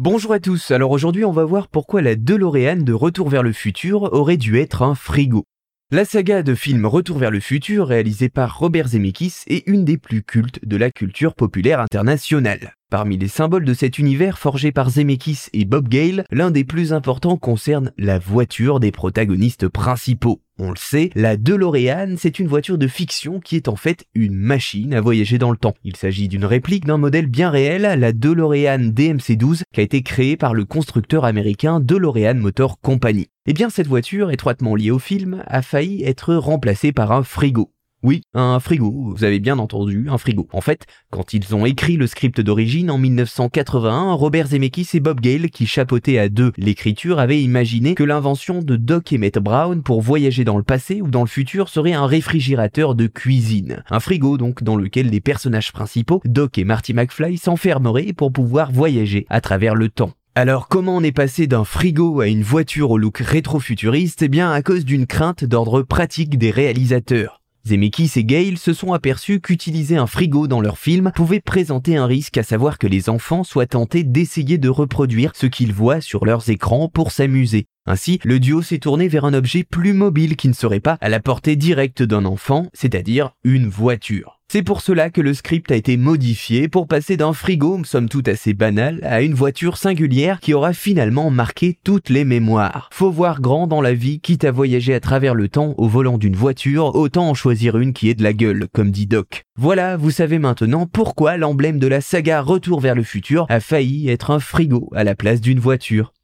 Bonjour à tous, alors aujourd'hui on va voir pourquoi la DeLorean de Retour vers le futur aurait dû être un frigo. La saga de films Retour vers le futur, réalisée par Robert Zemeckis, est une des plus cultes de la culture populaire internationale. Parmi les symboles de cet univers forgé par Zemeckis et Bob Gale, l'un des plus importants concerne la voiture des protagonistes principaux. On le sait, la DeLorean, c'est une voiture de fiction qui est en fait une machine à voyager dans le temps. Il s'agit d'une réplique d'un modèle bien réel, la DeLorean DMC-12, qui a été créée par le constructeur américain DeLorean Motor Company. Eh bien, cette voiture, étroitement liée au film, a failli être remplacée par un frigo. Oui, un frigo, vous avez bien entendu, un frigo. En fait, quand ils ont écrit le script d'origine en 1981, Robert Zemeckis et Bob Gale, qui chapeautaient à deux l'écriture, avaient imaginé que l'invention de Doc Emmett Brown pour voyager dans le passé ou dans le futur serait un réfrigérateur de cuisine. Un frigo donc dans lequel les personnages principaux, Doc et Marty McFly, s'enfermeraient pour pouvoir voyager à travers le temps. Alors comment on est passé d'un frigo à une voiture au look rétro-futuriste? Eh bien à cause d'une crainte d'ordre pratique des réalisateurs. Zemeckis et Gale se sont aperçus qu'utiliser un frigo dans leur film pouvait présenter un risque à savoir que les enfants soient tentés d'essayer de reproduire ce qu'ils voient sur leurs écrans pour s'amuser. Ainsi, le duo s'est tourné vers un objet plus mobile qui ne serait pas à la portée directe d'un enfant, c'est-à-dire une voiture. C'est pour cela que le script a été modifié pour passer d'un frigo, somme toute assez banal, à une voiture singulière qui aura finalement marqué toutes les mémoires. Faut voir grand dans la vie, quitte à voyager à travers le temps au volant d'une voiture, autant en choisir une qui est de la gueule, comme dit Doc. Voilà, vous savez maintenant pourquoi l'emblème de la saga Retour vers le futur a failli être un frigo à la place d'une voiture.